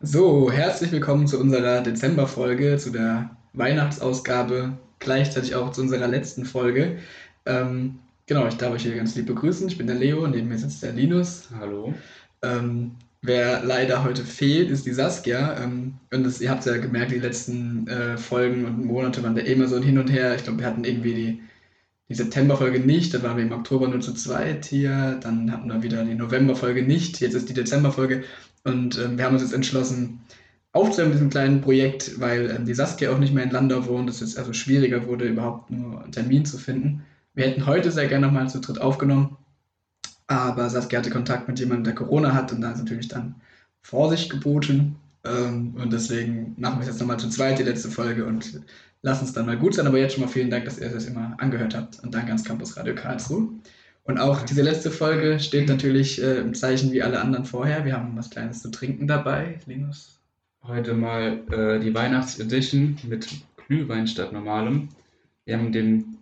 So, herzlich willkommen zu unserer Dezemberfolge, zu der Weihnachtsausgabe, gleichzeitig auch zu unserer letzten Folge. Ähm, genau, ich darf euch hier ganz lieb begrüßen. Ich bin der Leo, neben mir sitzt der Linus. Hallo. Ähm, wer leider heute fehlt, ist die Saskia. Ähm, und das, ihr habt ja gemerkt, die letzten äh, Folgen und Monate waren da immer so ein Hin und Her. Ich glaube, wir hatten irgendwie die, die Septemberfolge nicht, dann waren wir im Oktober nur zu zweit hier, dann hatten wir wieder die Novemberfolge nicht, jetzt ist die Dezemberfolge. Und ähm, wir haben uns jetzt entschlossen, aufzuhören mit diesem kleinen Projekt, weil ähm, die Saskia auch nicht mehr in Landau wohnt, es jetzt also schwieriger wurde, überhaupt nur einen Termin zu finden. Wir hätten heute sehr gerne nochmal zu dritt aufgenommen, aber Saskia hatte Kontakt mit jemandem, der Corona hat und da ist natürlich dann Vorsicht geboten. Ähm, und deswegen machen wir es jetzt nochmal zu zweit, die letzte Folge und lassen es dann mal gut sein. Aber jetzt schon mal vielen Dank, dass ihr das immer angehört habt und danke ans Campus Radio Karlsruhe. Und auch diese letzte Folge steht natürlich äh, im Zeichen wie alle anderen vorher. Wir haben was Kleines zu trinken dabei. Linus? Heute mal äh, die Weihnachtsedition mit Glühwein statt normalem. Wir haben den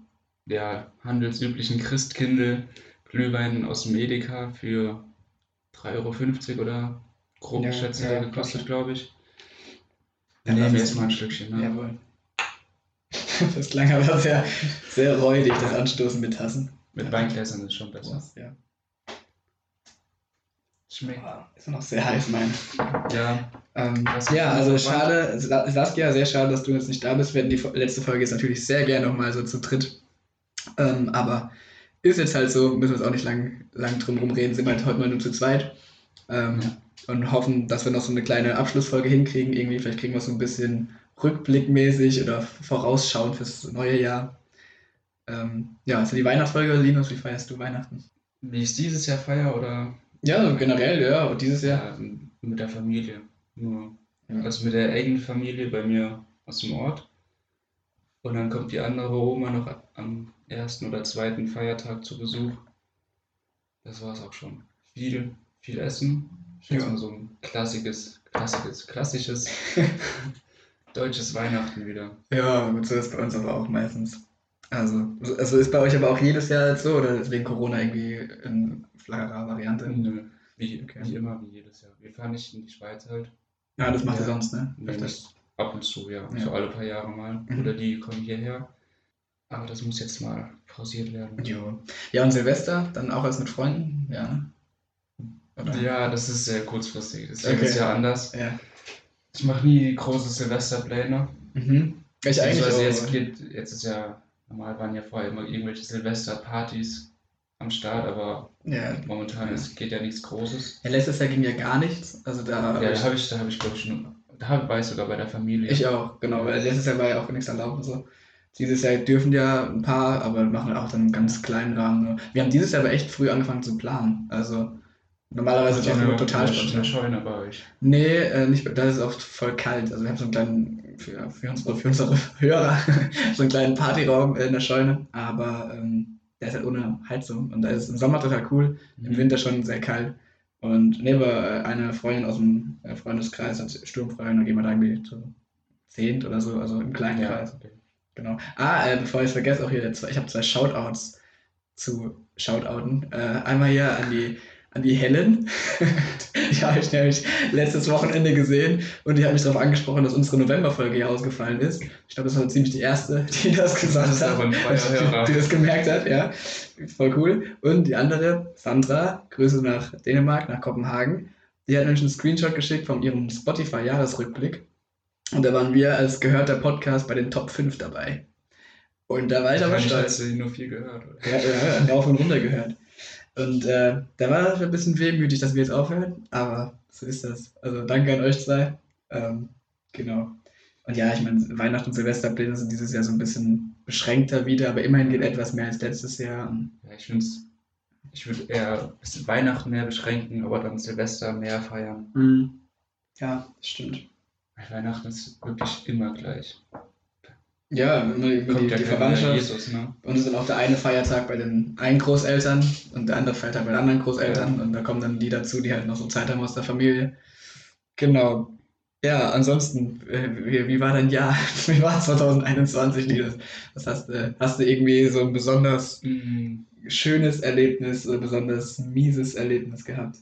der handelsüblichen Christkindl Glühwein aus dem Edeka für 3,50 Euro oder grob geschätzt ja, gekostet, glaube ich. Dann nehmen wir erstmal ein Stückchen. Ne? Jawohl. Das klang aber sehr, sehr räudig, das Anstoßen mit Tassen. Mit Weingläsern ist schon besser. Ja. Schmeckt. Ist noch sehr heiß, mein. Ja, Ähm, ja, also schade, Sa- Saskia, sehr schade, dass du jetzt nicht da bist. Wir hätten die letzte Folge jetzt natürlich sehr gerne nochmal so zu dritt. Ähm, aber ist jetzt halt so, müssen wir jetzt auch nicht lang, lang drum rumreden, sind wir halt heute mal nur zu zweit. Ähm, Und hoffen, dass wir noch so eine kleine Abschlussfolge hinkriegen. Irgendwie, vielleicht kriegen wir es so ein bisschen rückblickmäßig oder vorausschauend fürs neue Jahr. Ähm, ja, also die Weihnachtsfolge, Linus, wie feierst du Weihnachten? wie ich es dieses Jahr feiere oder Ja, generell, ja, und dieses Jahr. ja, mit der Familie. Nur. Ja. Also mit der engen Familie bei mir aus dem Ort. Und dann kommt die andere Oma noch am ersten oder zweiten Feiertag zu Besuch. Das war es auch schon. Viel, viel Essen. Ich Ja. mal so ein klassisches, klassisches, klassisches deutsches Weihnachten wieder. Ja, gut, so ist bei uns aber auch meistens. Also, also ist bei euch aber auch jedes Jahr jetzt so oder ist wegen Corona irgendwie in flacherer Variante? Nö, Wie, Okay. wie immer, wie jedes Jahr. Wir fahren nicht in die Schweiz halt. Ja, das macht ihr Ja. sonst, ne? Nee, ab und zu, ja. Ja. So alle paar Jahre mal. Mhm. Oder die kommen hierher. Aber das muss jetzt mal pausiert werden. Jo. Ja, und Silvester, dann auch als mit Freunden? Ja, ne? Oder? Ja, das ist sehr kurzfristig. Das ist Okay. jedes Jahr anders. Ja. Ich mache nie große Silvesterpläne. Mhm. Ich eigentlich Also auch. jetzt geht, jetzt ist ja, normal waren ja vorher immer irgendwelche Silvesterpartys am Start, aber ja. momentan Ja. ist, geht ja nichts Großes. ja, letztes Jahr ging ja gar nichts. Also da Ja, da habe ich, da habe ich glaube ich nur, da war ich sogar bei der Familie. Ich auch, genau, weil letztes Jahr war ja auch nichts erlaubt und so. Dieses Jahr dürfen ja ein paar, aber machen auch dann einen ganz kleinen Rahmen. nur. Wir haben dieses Jahr aber echt früh angefangen zu planen. Also normalerweise ist es total eine spontan. Scheune bei euch. Nee, äh, nicht, da ist es oft voll kalt. Also wir haben so einen kleinen, für, für, unsere, für unsere Hörer, so einen kleinen Partyraum in der Scheune, aber ähm, der ist halt ohne Heizung und da ist es im Sommer total cool, im Winter schon sehr kalt. Und neben äh, eine Freundin aus dem äh, Freundeskreis hat sturmfrei und dann gehen wir da irgendwie zu zehnt oder so, also im kleinen Ja, Kreis. okay. Genau. Ah, äh, bevor ich es vergesse, auch hier, ich habe zwei Shoutouts zu Shoutouten. Äh, einmal hier an die, an die Helen. die habe ich nämlich letztes Wochenende gesehen und die hat mich darauf angesprochen, dass unsere Novemberfolge hier ausgefallen ist. Ich glaube, das war ziemlich die erste, die das gesagt Das hat. Hörer. die das gemerkt hat, ja. Voll cool. Und die andere, Sandra, Grüße nach Dänemark, nach Kopenhagen. Die hat nämlich einen Screenshot geschickt von ihrem Spotify-Jahresrückblick. Und da waren wir als gehörter Podcast bei den Top 5 dabei. Und da war ich aber stolz. du nur viel gehört. Oder? Ja, ja, ja, rauf und runter gehört. Und äh, da war das ein bisschen wehmütig, dass wir jetzt aufhören, aber so ist das. Also danke an euch zwei. Ähm, genau. Und ja, ich meine, Weihnachten und Silvesterpläne sind dieses Jahr so ein bisschen beschränkter wieder, aber immerhin geht etwas mehr als letztes Jahr. Ja, ich finde ich würde eher Weihnachten mehr beschränken, aber dann Silvester mehr feiern. Ja, das stimmt. Weihnachten ist wirklich immer gleich. Ja, immer über die, Kommt ja die kein Verwandtschaft. Jesus, ne? Bei uns ist dann auch der eine Feiertag bei den einen Großeltern und der andere Feiertag bei den anderen Großeltern. Und da kommen dann die dazu, die halt noch so Zeit haben aus der Familie. Genau. Ja, ansonsten, äh, wie, wie war dein Jahr? Wie war 2021, Liebes? Was hast du, hast du irgendwie so ein besonders Mm, schönes Erlebnis oder besonders mieses Erlebnis gehabt?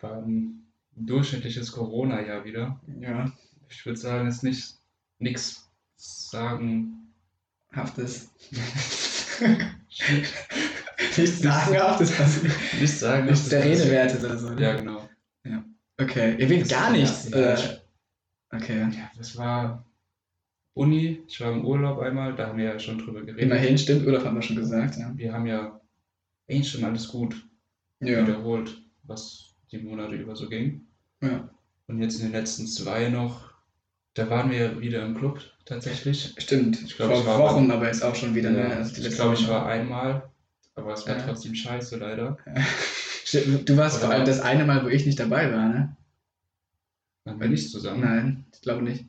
War ein durchschnittliches Corona-Jahr wieder. Ja, Ich würde sagen, es ist nicht nichts sagen. haftes. Nichts sagenhaftes passiert. Nichts sagen. Nichts der Rede wert ist oder so. ne? Ja, genau. Okay, ihr wisst gar Ja, nichts. ja, ich- Okay. Ja, das war Uni. Ich war im Urlaub einmal, da haben wir ja schon drüber geredet. Immerhin stimmt, Urlaub haben wir schon gesagt. Ja. Wir haben ja eigentlich schon alles gut Ja. wiederholt, was die Monate über so ging. ja. Und jetzt in den letzten zwei noch, da waren wir wieder im Club tatsächlich. Stimmt. Ich glaub, Vor ich war Wochen aber jetzt auch schon wieder. Ja, ne? Also ich glaube, ich war einmal, aber es war Ja. trotzdem scheiße leider. Du warst Oder- vor allem das eine Mal, wo ich nicht dabei war, ne? Waren wir nicht zusammen? Nein, ich glaube nicht.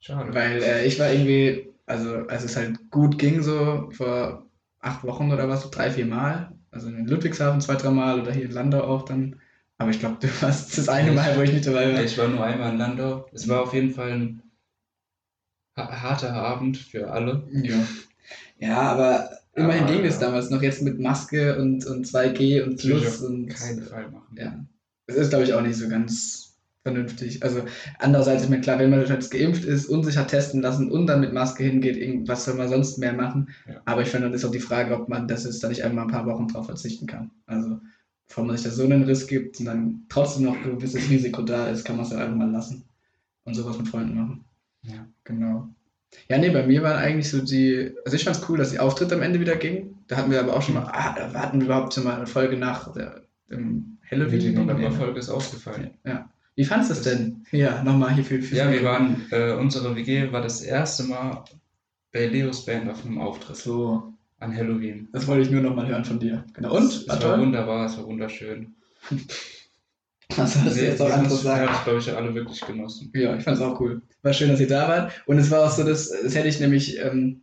Schade. Weil äh, ich war irgendwie, also als es halt gut ging, so vor acht Wochen oder was, so drei, vier Mal. Also in Ludwigshafen zwei, drei Mal oder hier in Landau auch dann. Aber ich glaube, du warst das eine Mal, wo ich nicht dabei war. Ich war nur einmal in Landau. Es war auf jeden Fall ein harter Abend für alle. Ja. Ja, aber immerhin Aber, ging es ja. damals noch jetzt mit Maske und, und 2G und Das Plus und keinen Fall machen. ja. Es ist, glaube ich, auch nicht so ganz vernünftig. Also andererseits ist mir klar, wenn man jetzt geimpft ist und sich hat testen lassen und dann mit Maske hingeht, was soll man sonst mehr machen? Ja. Aber ich finde, dann ist auch die Frage, ob man das jetzt da nicht einmal ein paar Wochen drauf verzichten kann. Also bevor man sich da so einen Riss gibt und dann trotzdem noch ein gewisses Risiko da ist, kann man es dann einfach mal lassen und sowas mit Freunden machen. Ja. Genau. Ja, nee, bei mir waren eigentlich so die, also ich fand es cool, dass die Auftritte am Ende wieder gingen. Da hatten wir aber auch schon mal, ah, da hatten wir überhaupt schon mal eine Folge nach der, dem Halloween. Die Novemberfolge ist ausgefallen. Ja. Wie fandest du es denn? Ja, nochmal hier für, für Ja, wir waren, äh, unsere WG war das erste Mal bei Leos Band auf einem Auftritt So, an Halloween. das wollte ich nur nochmal hören von dir. Genau. Und? Es War war wunderbar, es war wunderschön. Was hast du Wir- jetzt wir anderes haben's- wir sagen? haben es, glaube ich, alle wirklich genossen. Ja, ich fand es auch cool. War schön, dass ihr da wart. Und es war auch so, dass, das hätte ich nämlich, ähm,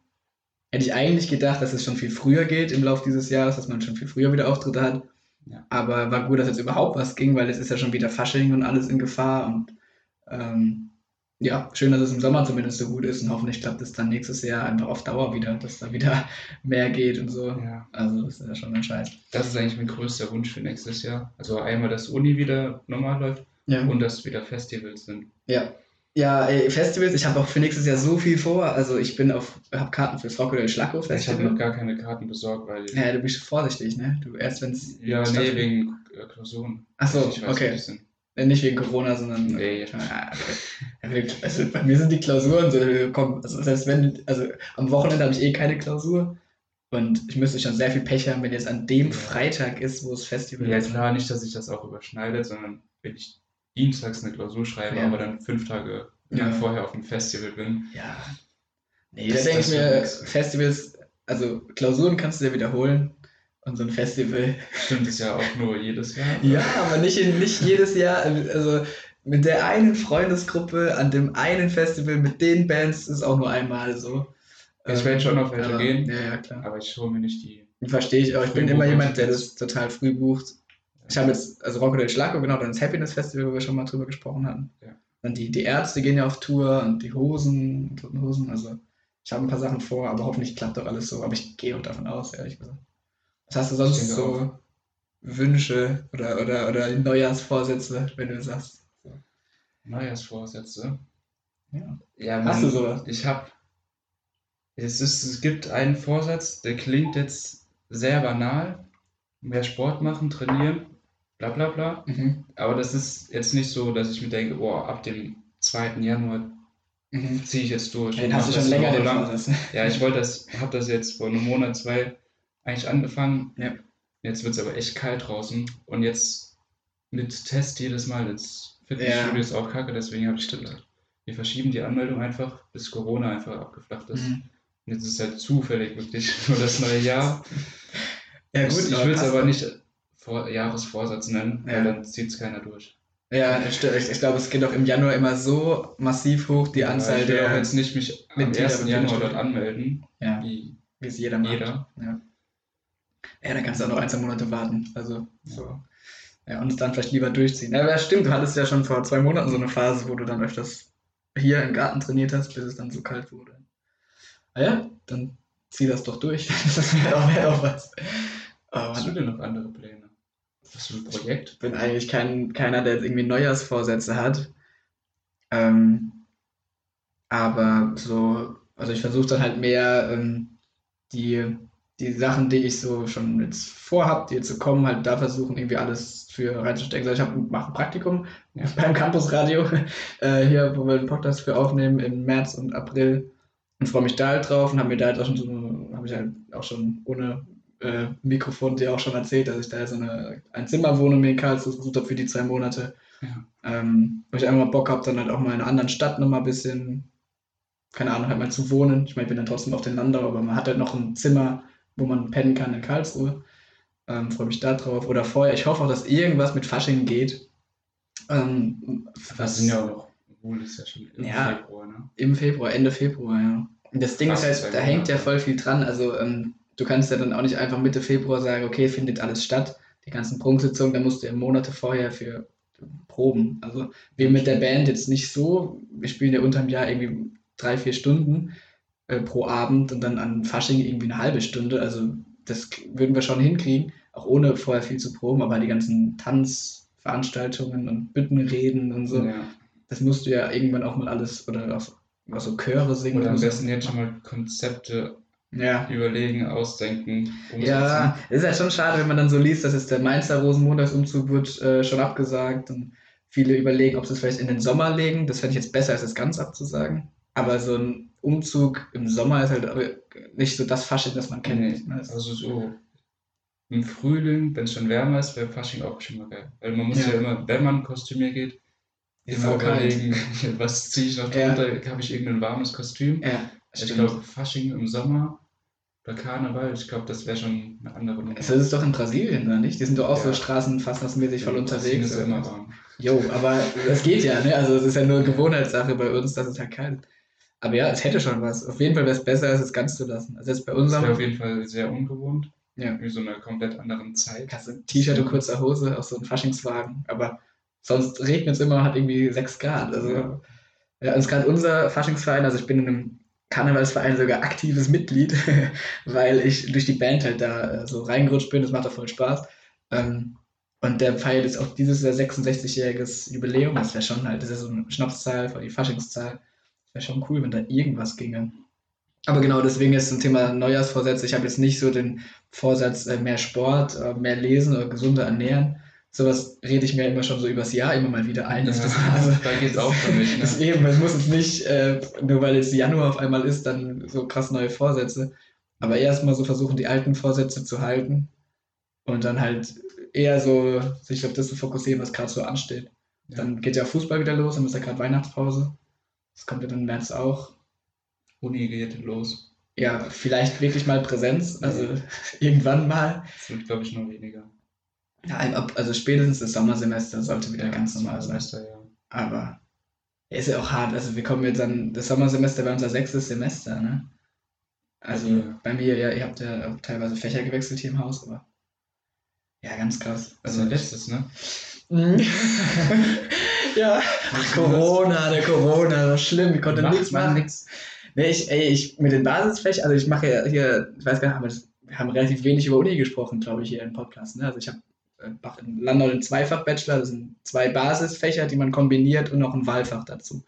hätte ich eigentlich gedacht, dass es schon viel früher geht im Laufe dieses Jahres, dass man schon viel früher wieder Auftritte hat. Ja. Aber war gut, dass jetzt überhaupt was ging, weil es ist ja schon wieder Fasching und alles in Gefahr. Und ähm, ja, schön, dass es im Sommer zumindest so gut ist. Und hoffentlich klappt es dann nächstes Jahr einfach auf Dauer wieder, dass da wieder mehr geht und so. Ja, Also das ist ja schon ein Scheiß. das ist eigentlich mein größter Wunsch für nächstes Jahr. Also einmal, dass Uni wieder normal läuft Ja. und dass wieder Festivals sind. Ja. Ja, ey, Festivals, ich habe auch für nächstes Jahr so viel vor. Also ich bin auf, habe Karten fürs Rocco Schlacko Ich habe Festival. noch gar keine Karten besorgt, weil. Ja, du bist vorsichtig, ne? Du erst wenn's. Ja, nee, wegen Klausuren. Ach so, weiß, okay. Äh, Nicht wegen Corona, sondern. Nee. Ah, okay. Ja, Also bei mir sind die Klausuren so, komm, also selbst wenn, also am Wochenende habe ich eh keine Klausur. Und ich müsste schon sehr viel Pech haben, wenn jetzt an dem Ja. Freitag ist, wo das Festival Ja, ist. klar, nicht, dass sich das auch überschneidet, sondern wenn ich dienstags eine Klausur schreibe, Ja. aber dann fünf Tage Ja. lang vorher auf dem Festival bin. Ja. Nee, da Das- denke ich das mir. Festivals, also Klausuren kannst du ja wiederholen. Und so ein Festival. Stimmt es ja auch nur jedes Jahr. Ja, aber nicht, in, nicht jedes Jahr. Also mit der einen Freundesgruppe an dem einen Festival mit den Bands ist auch nur einmal so. Ich werde schon auf welche gehen. Ja, ja, klar. Aber ich hole mir nicht die. Verstehe ich auch. Ich bin immer jemand, der das total früh bucht. Ich habe jetzt, also Rocco del Schlaco, genau, dann das Happiness Festival, wo wir schon mal drüber gesprochen hatten. Ja. Dann die, die Ärzte gehen ja auf Tour und die Hosen, toten Hosen. Also ich habe ein paar Sachen vor, aber hoffentlich klappt doch alles so. Aber ich gehe auch davon aus, ehrlich gesagt. Was hast du sonst so Wünsche oder, oder, oder Neujahrsvorsätze, wenn du sagst? Neujahrsvorsätze. Ja. Ja, Hast du sowas? Ich habe. Es, ist, es gibt einen Vorsatz, der klingt jetzt sehr banal. Mehr Sport machen, trainieren, bla bla bla. Mhm. Aber das ist jetzt nicht so, dass ich mir denke, boah, ab dem 2. Januar Mhm. ziehe ich jetzt durch. Den hast du schon das länger lang. Vorsatz. Ja, ich wollte das, habe das jetzt vor einem Monat, zwei eigentlich angefangen. Ja. Jetzt wird es aber echt kalt draußen. Und jetzt mit Test jedes Mal ins Fitnessstudio Ja. ist auch kacke, deswegen habe ich gedacht, wir verschieben die Anmeldung einfach, bis Corona einfach abgeflacht ist. Mhm. Und jetzt ist halt zufällig wirklich nur das neue Jahr. Ja, gut, ich ich will es aber nicht vor, Jahresvorsatz nennen, Ja. weil dann zieht es keiner durch. Ja. Ich, ich glaube, es geht auch im Januar immer so massiv hoch, die Anzahl ich will der. auch jetzt nicht mich am Mitglieder 1. beim Januar dort anmelden, ja, wie wie es jeder macht. jeder. Ja. Ja, dann kannst du auch noch ein, zwei Monate warten. Also, so. Ja, und es dann vielleicht lieber durchziehen. Ja, aber stimmt, du hattest ja schon vor zwei Monaten so eine Phase, wo du dann öfters hier im Garten trainiert hast, bis es dann so kalt wurde. Ah ja, dann zieh das doch durch. das wäre auch, wär auch was. du denn noch andere Pläne? Was für ein Projekt? Ich bin eigentlich kein, keiner, der jetzt irgendwie Neujahrsvorsätze hat. Ähm, aber so, also ich versuche dann halt mehr ähm, die, die Sachen, die ich so schon jetzt vorhab, die jetzt so kommen, halt da versuchen, irgendwie alles für reinzustecken. Also ich mache ein Praktikum beim Campusradio, äh, hier, wo wir den Podcast für aufnehmen im März und April und freue mich da halt drauf und habe mir da halt auch schon so, habe ich halt auch schon ohne äh, Mikrofon dir auch schon erzählt, dass ich da so eine ein Zimmerwohnung mir in Karlsruhe gesucht habe für die zwei Monate. Ja. Ähm, wo ich einfach mal Bock habe, dann halt auch mal in einer anderen Stadt nochmal ein bisschen, keine Ahnung, halt mal zu wohnen. Ich meine, ich bin dann trotzdem auf den Landau, aber man hat halt noch ein Zimmer, wo man pennen kann in Karlsruhe. Ähm, freue mich da drauf. Oder vorher, ich hoffe auch, dass irgendwas mit Fasching geht. Ähm, was sind ja auch noch, obwohl es ja schon im ja, Februar, ne? Im Februar, Ende Februar, ja. Das Ding Fast ist halt, da hängt ja voll viel dran. Also ähm, du kannst ja dann auch nicht einfach Mitte Februar sagen, okay, findet alles statt. Die ganzen Prunksitzungen, da musst du ja Monate vorher für proben. Also wir mit der Band jetzt nicht so, wir spielen ja unterm Jahr irgendwie drei, vier Stunden äh, pro Abend und dann an Fasching irgendwie eine halbe Stunde. Also das würden wir schon hinkriegen, auch ohne vorher viel zu proben, aber die ganzen Tanzveranstaltungen und Büttenreden und so, ja. das musst du ja irgendwann auch mal alles oder auch, auch so Chöre singen. Oder am besten jetzt schon mal Konzepte ja. überlegen, ausdenken. Umsetzen. Ja, ist ja schon schade, wenn man dann so liest, dass jetzt der Mainzer Rosenmontagsumzug wird äh, schon abgesagt und viele überlegen, ob sie es vielleicht in den Sommer legen. Das fände ich jetzt besser, als es ganz abzusagen. Aber so ein Umzug im Sommer ist halt nicht so das Fasching, das man kennt. Nee, also so im Frühling, wenn es schon wärmer ist, wäre Fasching auch schon mal geil. Weil man muss ja, ja immer, wenn man Kostümier geht, immer überlegen, was ziehe ich noch drunter, ja. habe ich irgendein warmes Kostüm. Ja. Ich glaube, Fasching im Sommer oder Karneval, ich glaube, das wäre schon eine andere Nummer. Das ist doch in Brasilien, oder nicht? Die sind doch auch ja. so straßenfassnassmäßig voll unterwegs. Ist immer warm. Jo, aber das geht ja, ne? Also es ist ja nur Gewohnheitssache bei uns, dass es halt kalt ist. Aber ja, es hätte schon was. Auf jeden Fall wäre es besser, als es ganz zu lassen. Also jetzt bei unserem. Das wäre auf jeden Fall sehr ungewohnt. Ja. Wie so eine komplett anderen Zeit. Kannst du T-Shirt und kurzer Hose auf so einem Faschingswagen. Aber sonst regnet es immer, hat irgendwie 6 Grad. Also ja, ja und gerade unser Faschingsverein, also ich bin in einem Karnevalsverein sogar aktives Mitglied, weil ich durch die Band halt da äh, so reingerutscht bin. Das macht auch voll Spaß. Ähm, und der feiert jetzt auch dieses Jahr 66-jähriges Jubiläum. Das wäre schon halt, das ist so eine Schnapszahl, die Faschingszahl. Wäre schon cool, wenn da irgendwas ginge. Aber genau deswegen ist zum Thema Neujahrsvorsätze. Ich habe jetzt nicht so den Vorsatz, äh, mehr Sport, äh, mehr lesen oder gesunder ernähren, sowas rede ich mir immer schon so übers Jahr immer mal wieder ein. Ja, das, also, da geht es auch für mich. Ne? Das eben, es muss jetzt nicht, äh, nur weil es Januar auf einmal ist, dann so krass neue Vorsätze. Aber erstmal so versuchen, die alten Vorsätze zu halten und dann halt eher so sich auf das zu fokussieren, was gerade so ansteht. Ja. Dann geht ja Fußball wieder los, dann ist ja gerade Weihnachtspause. Das kommt ja dann im März auch. Uni geht los. Ja, vielleicht wirklich mal Präsenz, also ja. irgendwann mal. Das wird, glaube ich, noch weniger. Ja, also spätestens das Sommersemester sollte wieder ja, ganz normal sein. Ja. Aber ist ja auch hart. Also wir kommen jetzt dann, das Sommersemester wäre unser sechstes Semester, ne? Also ja. bei mir, ja, ihr habt ja teilweise Fächer gewechselt hier im Haus, aber ganz krass. Also letztes, ne? Mhm. ja, Ach, Corona, der Corona, das war schlimm, ich konnte nichts machen. Nix. Nee, ich, ey, ich mit den Basisfächern, also ich mache ja hier, ich weiß gar nicht, wir haben relativ wenig über Uni gesprochen, glaube ich, hier im Podcast. Ne? Also ich habe mache in Landau den Zweifach-Bachelor, das sind zwei Basisfächer, die man kombiniert und noch ein Wahlfach dazu.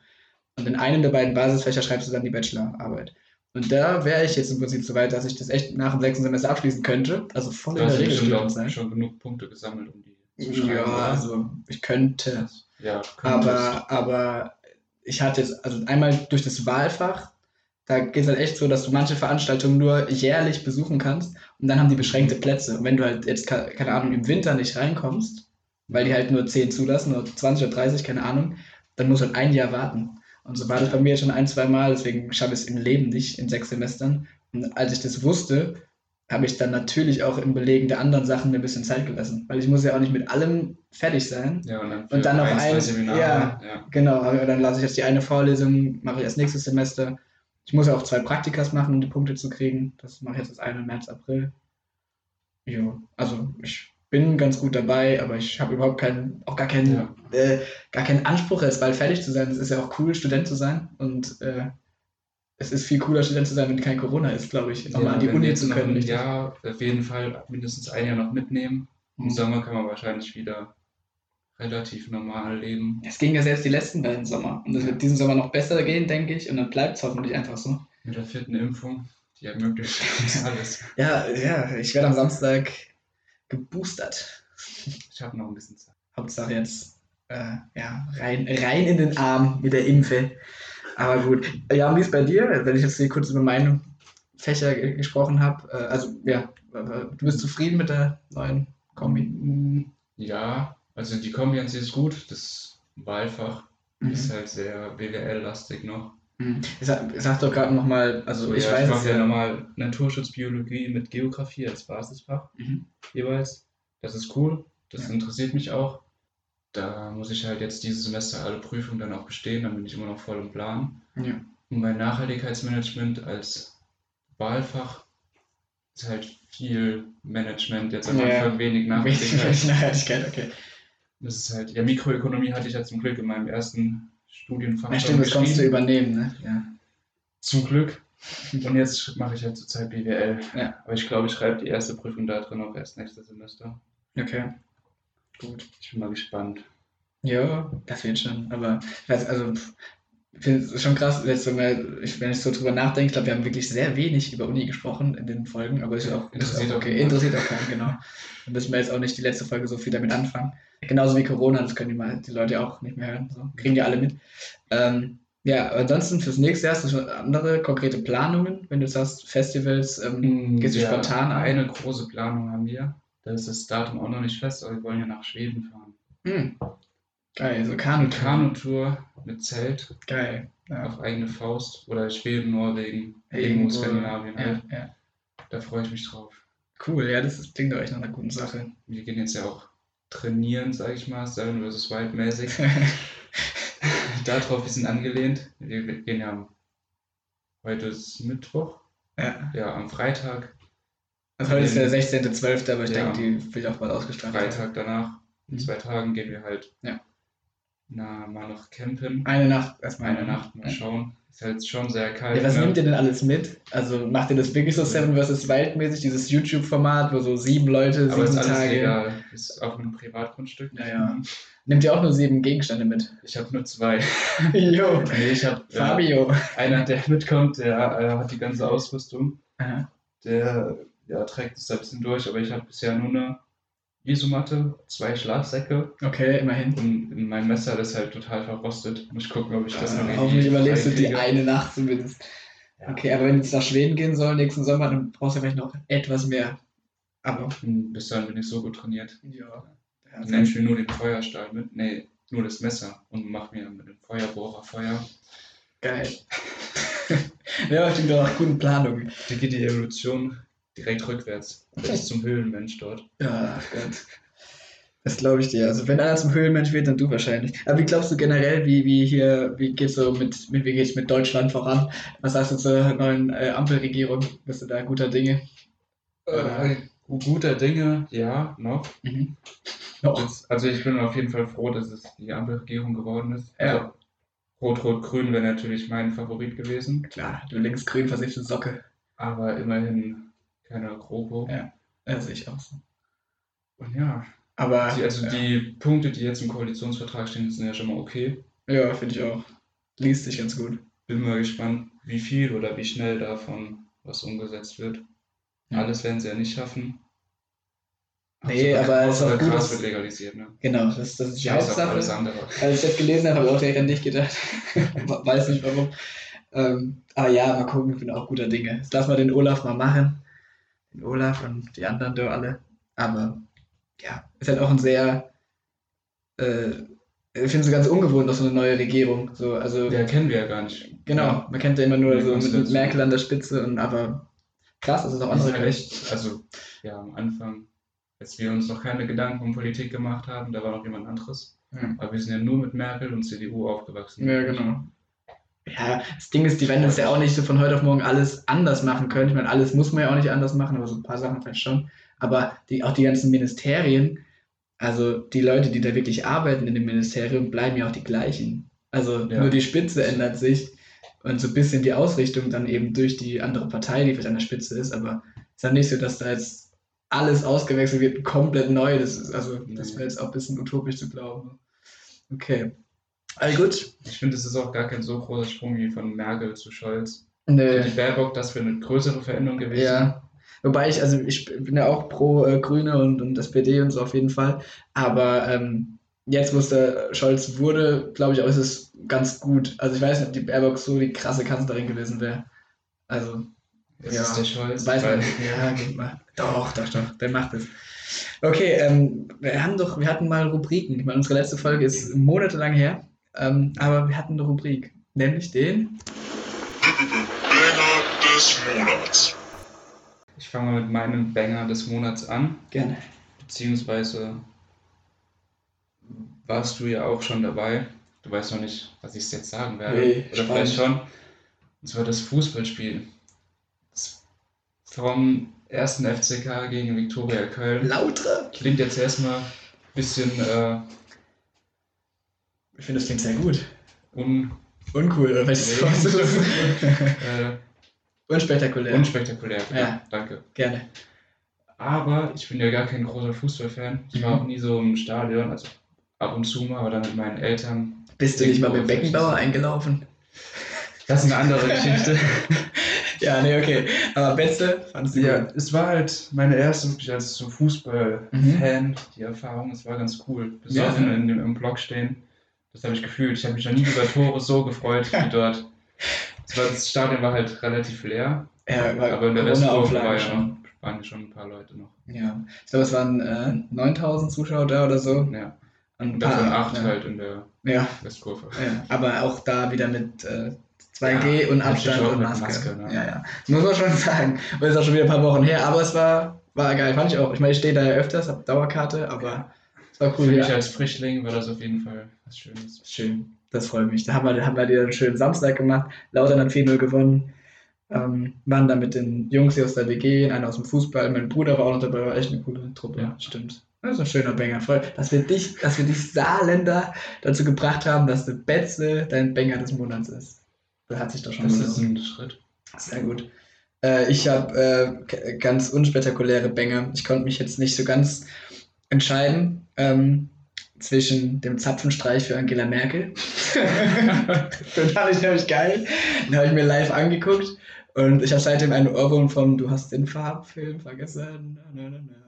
Und in einem der beiden Basisfächer schreibst du dann die Bachelorarbeit. Und da wäre ich jetzt im Prinzip so weit, dass ich das echt nach dem sechsten Semester abschließen könnte. Also voll in der Regel schon, sein. schon genug Punkte gesammelt, um die zu schreiben. Ja, also ich könnte. Ja, aber, aber ich hatte jetzt, also einmal durch das Wahlfach da geht es halt echt so, dass du manche Veranstaltungen nur jährlich besuchen kannst und dann haben die beschränkte Plätze. Und wenn du halt jetzt, keine Ahnung, im Winter nicht reinkommst, weil die halt nur 10 zulassen oder 20 oder 30, keine Ahnung, dann musst du halt ein Jahr warten. Und so war das bei mir schon ein, zwei Mal, deswegen schaffe ich es im Leben nicht in sechs Semestern. Und als ich das wusste, habe ich dann natürlich auch im Belegen der anderen Sachen ein bisschen Zeit gelassen. Weil ich muss ja auch nicht mit allem fertig sein. Ja, und dann, und dann noch ein, ein ja, ja, genau, dann lasse ich jetzt die eine Vorlesung, mache ich erst nächstes Semester ich muss ja auch zwei Praktikas machen, um die Punkte zu kriegen. Das mache ich jetzt das eine März, April. Ja, also bin ganz gut dabei, aber ich habe überhaupt keinen, auch gar keinen, ja. äh, gar keinen Anspruch, jetzt bald fertig zu sein. Es ist ja auch cool, Student zu sein. Und äh, es ist viel cooler, Student zu sein, wenn kein Corona ist, glaube ich. Nochmal Ja, an die Uni zu können. Jahr auf jeden Fall mindestens ein Jahr noch mitnehmen. Im Mhm. Sommer kann man wahrscheinlich wieder relativ normal leben. Es ging ja selbst die letzten beiden Sommer. Und es wird diesen Sommer noch besser gehen, denke ich. Und dann bleibt es hoffentlich einfach so. Mit der vierten Impfung, die ermöglicht alles. Ja, ja, ich werde am Samstag geboostert. Ich habe noch ein bisschen Zeit. Hauptsache jetzt äh, ja, rein, rein in den Arm mit der Impfe. Aber gut. Ja, wie ist bei dir? Wenn ich jetzt hier kurz über meine Fächer ge- gesprochen habe. Äh, also, ja, du bist zufrieden mit der neuen Kombi? Mm, Ja, also die Kombi an sich ist gut. Das Wahlfach ist halt sehr BWL-lastig noch. Mhm. Sag, sag doch gerade nochmal, also So, ich ja, weiß ich mache ja ja. normal Naturschutzbiologie mit Geografie als Basisfach Mhm. jeweils. Das ist cool, das Ja. interessiert mich auch. Da muss ich halt jetzt dieses Semester alle Prüfungen dann auch bestehen, dann bin ich immer noch voll im Plan. Ja. Und mein Nachhaltigkeitsmanagement als Wahlfach ist halt viel Management, jetzt am Ja. Anfang wenig Nachhaltigkeit. Nachhaltigkeit, okay. Das ist halt, ja, Mikroökonomie hatte ich ja zum Glück in meinem ersten Studienfach Ja, schon stimmt, das konntest du übernehmen, ne? Ja. Zum Glück. Und jetzt mache ich halt zurzeit BWL. Ja. Aber ich glaube, ich schreibe die erste Prüfung da drin auch erst nächstes Semester. Okay. Gut. Ich bin mal gespannt. Ja, das wird schon. Aber ich weiß, also ich finde es schon krass, jetzt wenn ich so drüber nachdenke, ich glaube, wir haben wirklich sehr wenig über Uni gesprochen in den Folgen, aber ist auch, Interessiert ist auch auch okay. niemand. Interessiert auch keinen, genau. Dann müssen wir jetzt auch nicht die letzte Folge so viel damit anfangen. Genauso wie Corona, das können die, mal, die Leute auch nicht mehr hören. So. Kriegen ja alle mit. Ähm, ja, ansonsten fürs nächste Jahr hast du schon andere konkrete Planungen, wenn du sagst, Festivals, ähm, gehst du Ja, spontan an? Eine große Planung haben wir. Da ist das Datum auch noch nicht fest, aber wir wollen ja nach Schweden fahren. Hm. Geil, so Eine Kanu. Kanutour mit Zelt Geil. Ja. auf eigene Faust oder Schweden, Norwegen, irgendwo Skandinavien Ja, halt. ja. Da freue ich mich drauf. Cool, ja, das ist, klingt doch echt nach einer guten Sache. Wir gehen jetzt ja auch trainieren, sag ich mal, Seven vs. Wild mäßig. Darauf ein bisschen angelehnt. Wir gehen ja am, heute ist Mittwoch, ja. ja, am Freitag, Also heute ist der 16.12., aber ich Ja. denke, die wird auch bald ausgestrahlt. Freitag danach, in Mhm. zwei Tagen gehen wir halt Ja. na, mal noch campen. Eine Nacht erstmal. Eine Nacht mal Ja. schauen. Ist halt schon sehr kalt. Ja, was ne? nimmt ihr denn alles mit? Also macht ihr das wirklich so Seven vs. Wild mäßig, dieses YouTube-Format, wo so sieben Leute, Aber ist sieben alles Tage. legal. Ist auf einem Privatgrundstück. Ja, ja. Nehmt ihr auch nur sieben Gegenstände mit? Ich habe nur zwei. Jo, Nee, ich habe Fabio. einer, der mitkommt, der äh, hat die ganze Ausrüstung. Aha. Der ja, trägt es da ein bisschen durch, aber ich habe bisher nur eine Isomatte, zwei Schlafsäcke Okay, immerhin. und mein Messer ist halt total verrostet. Muss ich gucken, ob ich das noch Äh, hoffentlich überlebst du die eine Nacht zumindest. Ja. Okay, aber wenn es nach Schweden gehen soll nächsten Sommer, dann brauchst du vielleicht noch etwas mehr. Aber Bis dahin bin ich so gut trainiert. ja. Dann nehme ich mir nur den Feuerstahl mit, nee, nur das Messer und mache mir mit dem Feuerbohrer Feuer. Geil. ja, klingt doch nach guten Planungen. Da geht die Evolution direkt rückwärts. Bis zum Höhlenmensch dort. Ja, ach Gott. Das glaube ich dir. Also wenn einer zum Höhlenmensch wird, dann du wahrscheinlich. Aber wie glaubst du generell, wie, wie hier, wie geht's so mit, mit wie geht's mit Deutschland voran? Was sagst du zur neuen äh, Ampelregierung? Bist du da guter Dinge? Äh, guter Dinge, ja, noch. Mhm. Noch. Das, also ich bin auf jeden Fall froh, dass es die Ampelregierung geworden ist. Ja. Also, Rot-Rot-Grün wäre natürlich mein Favorit gewesen, Klar, du linksgrün versiffte Socke. aber immerhin keine GroKo. Ja. Das sehe ich auch so. Und ja, Aber die, also ja, die Punkte, die jetzt im Koalitionsvertrag stehen, sind ja schon mal okay. ja finde ich auch. Liest sich ganz gut. Bin mal gespannt, wie viel oder wie schnell davon was umgesetzt wird. Ja. Alles werden sie ja nicht schaffen. Nee, Hauptsache- aber es ist auch Hauptsache gut, Gras wird legalisiert, ne? Genau, das, das ist die Scheiß auf alles Hauptsache. andere. Als ich das gelesen habe, habe ich auch direkt an dich gedacht. Weiß nicht warum. Ähm, aber ja, mal gucken, ich bin auch guter Dinge. Jetzt lass mal den Olaf mal machen. Den Olaf und die anderen da alle. Aber ja, ist halt auch ein sehr, äh, ich finde es ganz ungewohnt, noch so eine neue Regierung. So, also, Der kennen wir ja gar nicht. genau, man kennt ja immer nur Die so mit, mit. Merkel an der Spitze und aber krass, dass es auch andere halt gibt. echt, also ja, am Anfang, als wir uns noch keine Gedanken um Politik gemacht haben, da war noch jemand anderes. Ja. Aber wir sind ja nur mit Merkel und CDU aufgewachsen. Ja, genau. Ja, das Ding ist, die werden das ja auch nicht so von heute auf morgen alles anders machen können. Ich meine, alles muss man ja auch nicht anders machen, aber so ein paar Sachen vielleicht schon. Aber die, auch die ganzen Ministerien, also die Leute, die da wirklich arbeiten in dem Ministerium, bleiben ja auch die gleichen. Also Ja. nur die Spitze ändert sich. Und so ein bisschen die Ausrichtung dann eben durch die andere Partei, die vielleicht an der Spitze ist, aber es ist dann nicht so, dass da jetzt alles ausgewechselt wird, komplett neu. Das ist, also, das wäre jetzt auch ein bisschen utopisch zu glauben. Okay. All gut. Ich finde, es ist auch gar kein so großer Sprung wie von Merkel zu Scholz. Nö. Die Baerbock, das wäre eine größere Veränderung gewesen. Ja. Wobei ich, also ich bin ja auch pro äh, Grüne und, und SPD und so auf jeden Fall. Aber ähm, jetzt, wo es der Scholz wurde, glaube ich auch, ist es ganz gut. Also ich weiß nicht, ob die Baerbock so die krasse Kanzlerin gewesen wäre. Also, Es Ja. ist der Scholz. weiß man nicht. Ja, geht mal. Doch, doch, doch, der macht es. Okay, ähm, wir haben doch, wir hatten mal Rubriken. Ich meine, unsere letzte Folge ist monatelang her, ähm, aber wir hatten eine Rubrik, nämlich den. Banger des Monats. Ich fange mal mit meinem Banger des Monats an. Gerne. Beziehungsweise warst du ja auch schon dabei. Du weißt noch nicht, was ich jetzt sagen werde. Nee, Oder spannend. vielleicht schon. Und zwar das Fußballspiel. Das vom ersten FCK gegen Viktoria Köln. Lautre. Klingt jetzt erstmal ein bisschen äh, Ich finde, das klingt sehr gut. un, Uncool, oder welches. Wort ist das? äh, Unspektakulär. unspektakulär. Ja. Danke. Gerne. Aber ich bin ja gar kein großer Fußballfan. Ich war Mhm. auch nie so im Stadion, also ab und zu mal, aber dann mit meinen Eltern. Bist du nicht mal mit Beckenbauer eingelaufen? Das ist eine andere Geschichte. Ja, nee, okay. Aber Betze fandest du ja, gut. es war halt meine erste wirklich als so Fußball-Fan, die Erfahrung. Es war ganz cool. Besoffen Ja. in dem, im Block stehen. Das habe ich gefühlt. Ich habe mich noch nie über Tore so gefreut wie dort. War, das Stadion war halt relativ leer, Ja, aber in der Westkurve war ja schon. waren schon ein paar Leute noch. Ja, ich glaube, es waren äh, 9000 Zuschauer da oder so. Ja. Und Und davon paar- acht ja. halt in der Ja, Westkurve. ja, aber auch da wieder mit äh, 2G und Abstand und Maske. Maske, ne? Ja, ja. Das muss man schon sagen. Und ist auch schon wieder ein paar Wochen her, aber es war, war geil, fand ich auch. Ich meine, ich stehe da ja öfters, habe Dauerkarte, aber es war cool. Für mich als Frischling war das auf jeden Fall was Schönes. Schön, das freut mich. Da haben wir, haben wir dir einen schönen Samstag gemacht. Lautern hat 4-0 gewonnen. Ähm, waren da mit den Jungs hier aus der WG, einer aus dem Fußball. Mein Bruder war auch noch dabei, war echt eine coole Truppe. Ja. Stimmt. Das ist ein schöner Banger. Voll, dass wir dich, dass wir dich Saarländer dazu gebracht haben, dass der Betze dein Banger des Monats ist. Das hat sich doch schon Das ist ein Schritt. Sehr gut. Äh, ich habe äh, ganz unspektakuläre Banger. Ich konnte mich jetzt nicht so ganz entscheiden ähm, zwischen dem Zapfenstreich für Angela Merkel. Den fand ich nämlich geil. Den habe ich mir live angeguckt. Und ich habe seitdem einen Ohrwurm von Du hast den Farbfilm vergessen. Na, na, na.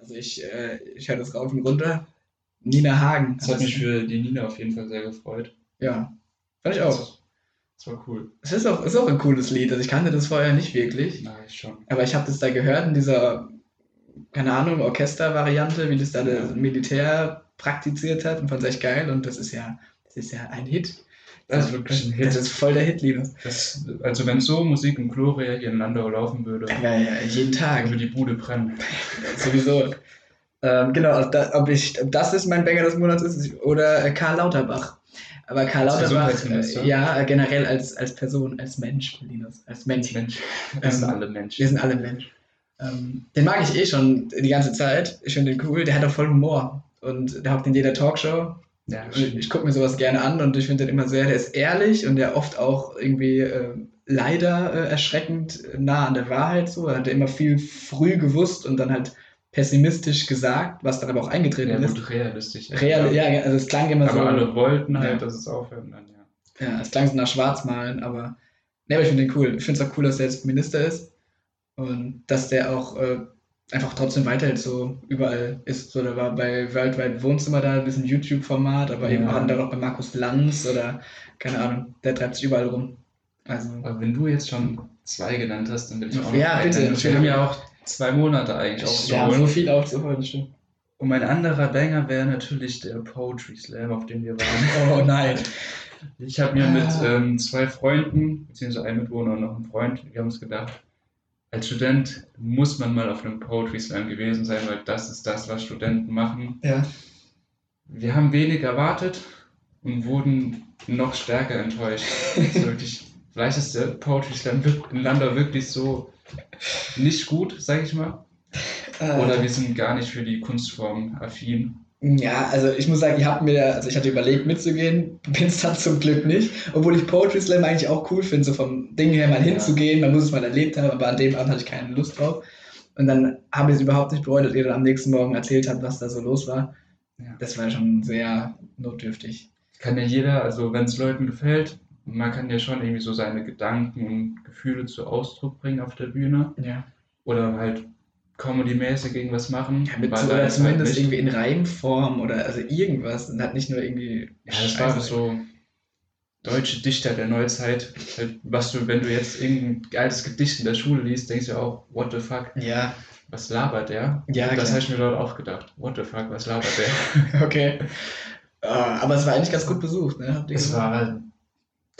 Also ich, äh, ich höre das rauf und runter. Nina Hagen. Das hat mich für die Nina auf jeden Fall sehr gefreut. Ja, fand ich auch. Das war cool. Es ist auch, ist auch ein cooles Lied. Also ich kannte das vorher nicht wirklich. Na, ich schon. Aber ich habe das da gehört in dieser, keine Ahnung, Orchestervariante, wie das da Ja. das Militär praktiziert hat und fand es echt geil und das ist ja, das ist ja ein Hit. Das ist wirklich ein Hit. Das ist voll der Hit, Linus. Das, also wenn so Musik im Gloria hier in Landau laufen würde, Ja, ja, jeden Tag, dann würde die Bude brennen. sowieso. Ähm, genau, also da, ob, ich, ob das ist mein Banger des Monats ist oder äh, Karl Lauterbach. Aber Karl Als Lauterbach, äh, ja, generell als, als Person, als Mensch, Linus, als Mensch. Mensch, wir sind Ähm, alle Menschen. Wir sind alle Mensch. Ähm, den mag ich eh schon die ganze Zeit. Ich finde den cool. Der hat auch voll Humor. Und der hockt in jeder Talkshow. Ja, ich ich gucke mir sowas gerne an und ich finde den immer sehr, der ist ehrlich und der oft auch irgendwie äh, leider äh, erschreckend nah an der Wahrheit so. Er hat immer viel früh gewusst und dann halt pessimistisch gesagt, was dann aber auch eingetreten ja, ist. gut, realistisch. Real, ja, also es klang immer so. Aber alle wollten halt, Ja. dass es aufhört. und Dann, ja. Ja, es klang so nach Schwarzmalen, aber, ne, aber ich finde den cool. Ich finde es auch cool, dass er jetzt Minister ist und dass der auch äh, einfach trotzdem weiterhin so überall ist. So, der war bei Worldwide Wohnzimmer da, ein bisschen YouTube-Format, aber eben Ja. auch andere auch bei Markus Lanz oder keine Ahnung, der treibt sich überall rum. Also, Aber wenn du jetzt schon zwei genannt hast, dann will ich auch Ja, noch bitte, einen. Wir haben ja auch zwei Monate eigentlich aufzuholen. so viel aufzuholen, stimmt. Und mein anderer Banger wäre natürlich der Poetry Slam, auf dem wir waren. Oh nein. Ich habe mir Ah. mit ähm, zwei Freunden, beziehungsweise einem Mitwohner und noch einem Freund, wir haben uns gedacht, als Student muss man mal auf einem Poetry Slam gewesen sein, weil das ist das, was Studenten machen. Ja. Wir haben wenig erwartet und wurden noch stärker enttäuscht. Wirklich, vielleicht ist der Poetry Slam in Landau wirklich so nicht gut, sage ich mal. Äh, Oder wir sind gar nicht für die Kunstform affin. Ja, also ich muss sagen, ich habe mir, also ich hatte überlegt mitzugehen, bin es dann zum Glück nicht, obwohl ich Poetry Slam eigentlich auch cool finde, so vom Ding her mal hinzugehen, man muss es mal erlebt haben, aber an dem Abend hatte ich keine Lust drauf. Und dann habe ich es überhaupt nicht bereut, dass ihr dann am nächsten Morgen erzählt habt, was da so los war. Ja. Das war schon sehr notdürftig. Kann ja jeder, also wenn es Leuten gefällt, man kann ja schon irgendwie so seine Gedanken und Gefühle zu Ausdruck bringen auf der Bühne. Ja. Oder halt Comedy-mäßig irgendwas machen. Ja, mit so, oder ist zumindest halt irgendwie in Reimform oder also irgendwas und hat nicht nur irgendwie. Ja, das war Scheiße. so deutsche Dichter der Neuzeit. Halt, was du, wenn du jetzt irgendein geiles Gedicht in der Schule liest, denkst du ja auch, what the fuck, Ja, was labert der? Ja, das habe ich mir dort auch gedacht. What the fuck, was labert der? okay. Ah, aber es war eigentlich ganz gut besucht, ne? Es gesagt? war,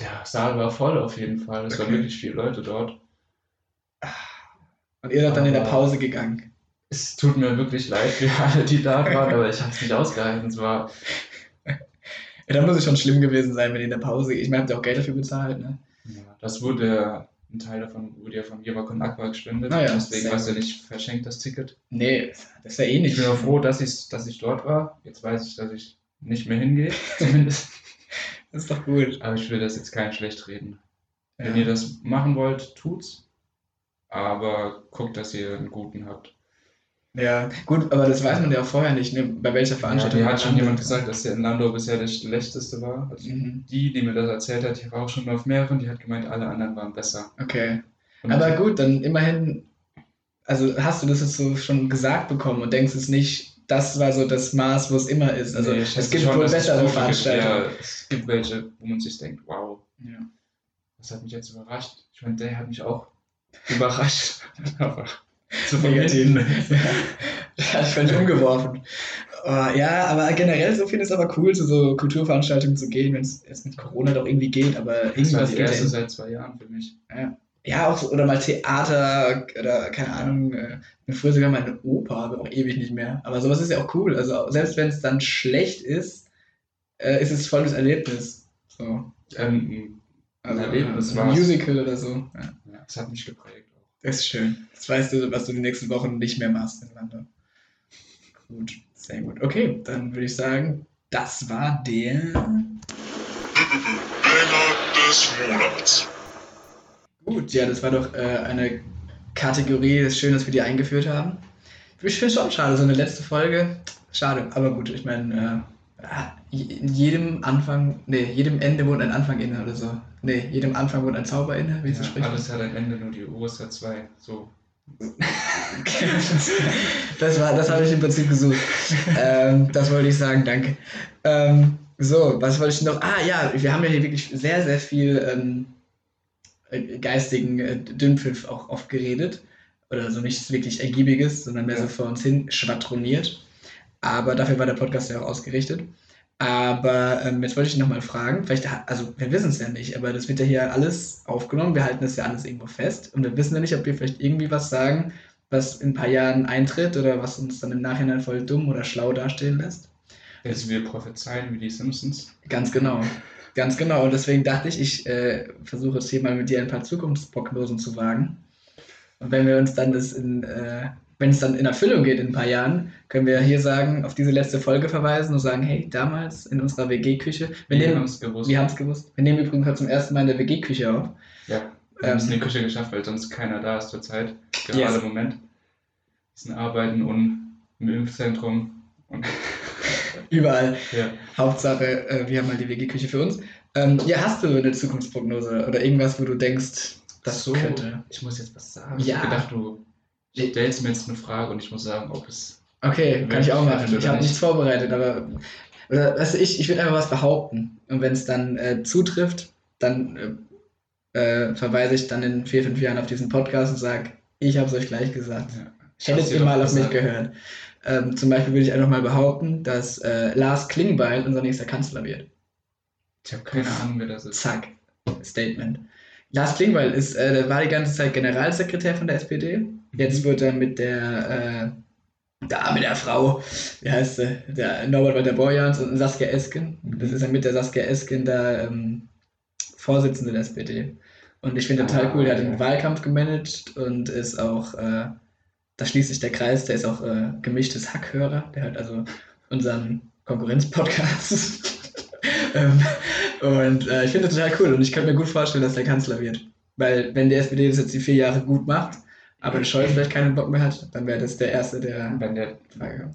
der Saal war voll auf jeden Fall. Es waren Okay. wirklich viele Leute dort. Und ihr seid dann in der Pause gegangen. Es tut mir wirklich leid für alle, die da waren, aber ich habe es nicht ausgehalten. Es war, Ja, dann muss es schon schlimm gewesen sein, wenn ihr in der Pause. Ich meine, habt ihr auch Geld dafür bezahlt, ne? ja, das wurde, ein Teil davon wurde ja von Jeva Con Aqua gespendet. Ah ja, Deswegen war es ja nicht verschenkt, das Ticket. Nee, das ist ja eh Ich nicht. bin auch froh, dass ich, dass ich dort war. Jetzt weiß ich, dass ich nicht mehr hingehe, zumindest. Das ist doch gut. Aber ich will das jetzt kein schlecht reden. Wenn Ja. ihr das machen wollt, tut's. Aber guckt, dass ihr einen guten habt. ja, gut, aber das weiß man ja auch vorher nicht, ne? bei welcher Ja, Veranstaltung. mir man hat schon jemand gesagt, dass der in Landau bisher der schlechteste war. Also Mhm. die, die mir das erzählt hat, die war auch schon auf mehreren, die hat gemeint, alle anderen waren besser. Okay. Und Aber gut, dann immerhin, also hast du das jetzt so schon gesagt bekommen und denkst es nicht, das war so das Maß, wo es immer ist. Also nee, es gibt schon, wohl bessere. Veranstaltungen. Ja, es gibt welche, wo man sich denkt, wow, Ja. das hat mich jetzt überrascht. Ich meine, der hat mich auch überrascht. Aber so Negativ. hinten. Ja, ich völlig umgeworfen. Oh, ja, aber generell so finde ich es aber cool, zu so Kulturveranstaltungen zu gehen, wenn es jetzt mit Corona doch irgendwie geht, aber Das war irgendwas die geht erste ja. seit zwei Jahren für mich. Ja, auch so, oder mal Theater oder keine Ahnung, äh, bin früher sogar mal eine Oper, aber auch ewig nicht mehr. Aber sowas ist ja auch cool. Also selbst wenn es dann schlecht ist, äh, ist es voll das Erlebnis. So. Ähm, Also, Erlebnis äh, ein war's. Musical oder so. Ja, ja, das hat mich geprägt. Auch. das ist schön. Das weißt du, was du die nächsten Wochen nicht mehr machst in London. Gut, sehr gut. Okay, dann würde ich sagen, das war der. Des Monats. Gut, ja, das war doch äh, eine Kategorie. Es ist schön, dass wir die eingeführt haben. Ich finde es schon schade, so eine letzte Folge. Schade, aber gut, ich meine, äh, ja, in jedem Anfang, nee, jedem Ende wohnt ein Anfang inne oder so. Nee, jedem Anfang wohnt ein Zauber inne, wie Ja, spricht. alles hat ein Ende, nur die Uhr ist ja zwei. So. das war, das habe ich im Prinzip gesucht. ähm, das wollte ich sagen, danke. Ähm, so, was wollte ich noch? Ah ja, wir haben ja hier wirklich sehr, sehr viel ähm, äh, geistigen äh, Dünnpfiff auch oft geredet. Oder so nichts wirklich Ergiebiges, sondern mehr Ja. so vor uns hin schwadroniert. Aber dafür war der Podcast ja auch ausgerichtet. Aber ähm, jetzt wollte ich nochmal fragen, vielleicht, also wir wissen es ja nicht, aber das wird ja hier alles aufgenommen, wir halten das ja alles irgendwo fest und wir wissen ja nicht, ob wir vielleicht irgendwie was sagen, was in ein paar Jahren eintritt oder was uns dann im Nachhinein voll dumm oder schlau dastehen lässt. Also wir prophezeien wie die Simpsons. Ganz genau. Ganz genau. Und deswegen dachte ich, ich äh, versuche jetzt hier mal mit dir ein paar Zukunftsprognosen zu wagen. Und wenn wir uns dann das in, äh, wenn es dann in Erfüllung geht in ein paar Jahren, können wir hier sagen, auf diese letzte Folge verweisen und sagen, hey, damals in unserer WG-Küche, wir, Wir haben es gewusst. wir haben es gewusst, wir nehmen übrigens heute zum ersten Mal in der WG-Küche auf. Ja, wir haben es in Ähm, die Küche geschafft, weil sonst keiner da ist zurzeit. Gerade Yes. im Moment. Wir sind arbeiten und im Impfzentrum. Und Überall. ja. Hauptsache, äh, wir haben mal die WG-Küche für uns. Ähm, ja, hast du eine Zukunftsprognose oder irgendwas, wo du denkst, das so, könnte? ich muss jetzt was sagen. Ja. Ich habe gedacht, du stellst mir jetzt eine Frage und ich muss sagen, ob es. Okay, kann ich auch machen. Ich habe nicht? nichts vorbereitet, aber oder, weißt du, ich, ich würde einfach was behaupten. Und wenn es dann äh, zutrifft, dann äh, äh, verweise ich dann in vier, fünf Jahren auf diesen Podcast und sage, ich habe es euch gleich gesagt. Ja. Hättet ihr mal auf mich gehört. Ähm, zum Beispiel würde ich einfach mal behaupten, dass äh, Lars Klingbeil unser nächster Kanzler wird. Ich habe keine Ahnung, wer das ist. Zack. Statement. Lars Klingbeil ist, äh, der war die ganze Zeit Generalsekretär von der SPD. Jetzt wird er mit der, äh, da mit der Frau, wie heißt sie, der Norbert Walter Borjans und Saskia Esken. Das ist er mit der Saskia Esken da ähm, Vorsitzende der SPD. Und ich finde total Ah, cool, der hat den Wahlkampf gemanagt und ist auch, äh, da schließt sich der Kreis, der ist auch äh, gemischtes Hackhörer. Der hört also unseren Konkurrenz-Podcast. ähm, und äh, ich finde das total cool und ich könnte mir gut vorstellen, dass der Kanzler wird. Weil wenn der SPD das jetzt die vier Jahre gut macht, aber Scholz vielleicht keinen Bock mehr hat, dann wäre das der Erste, der, Wenn der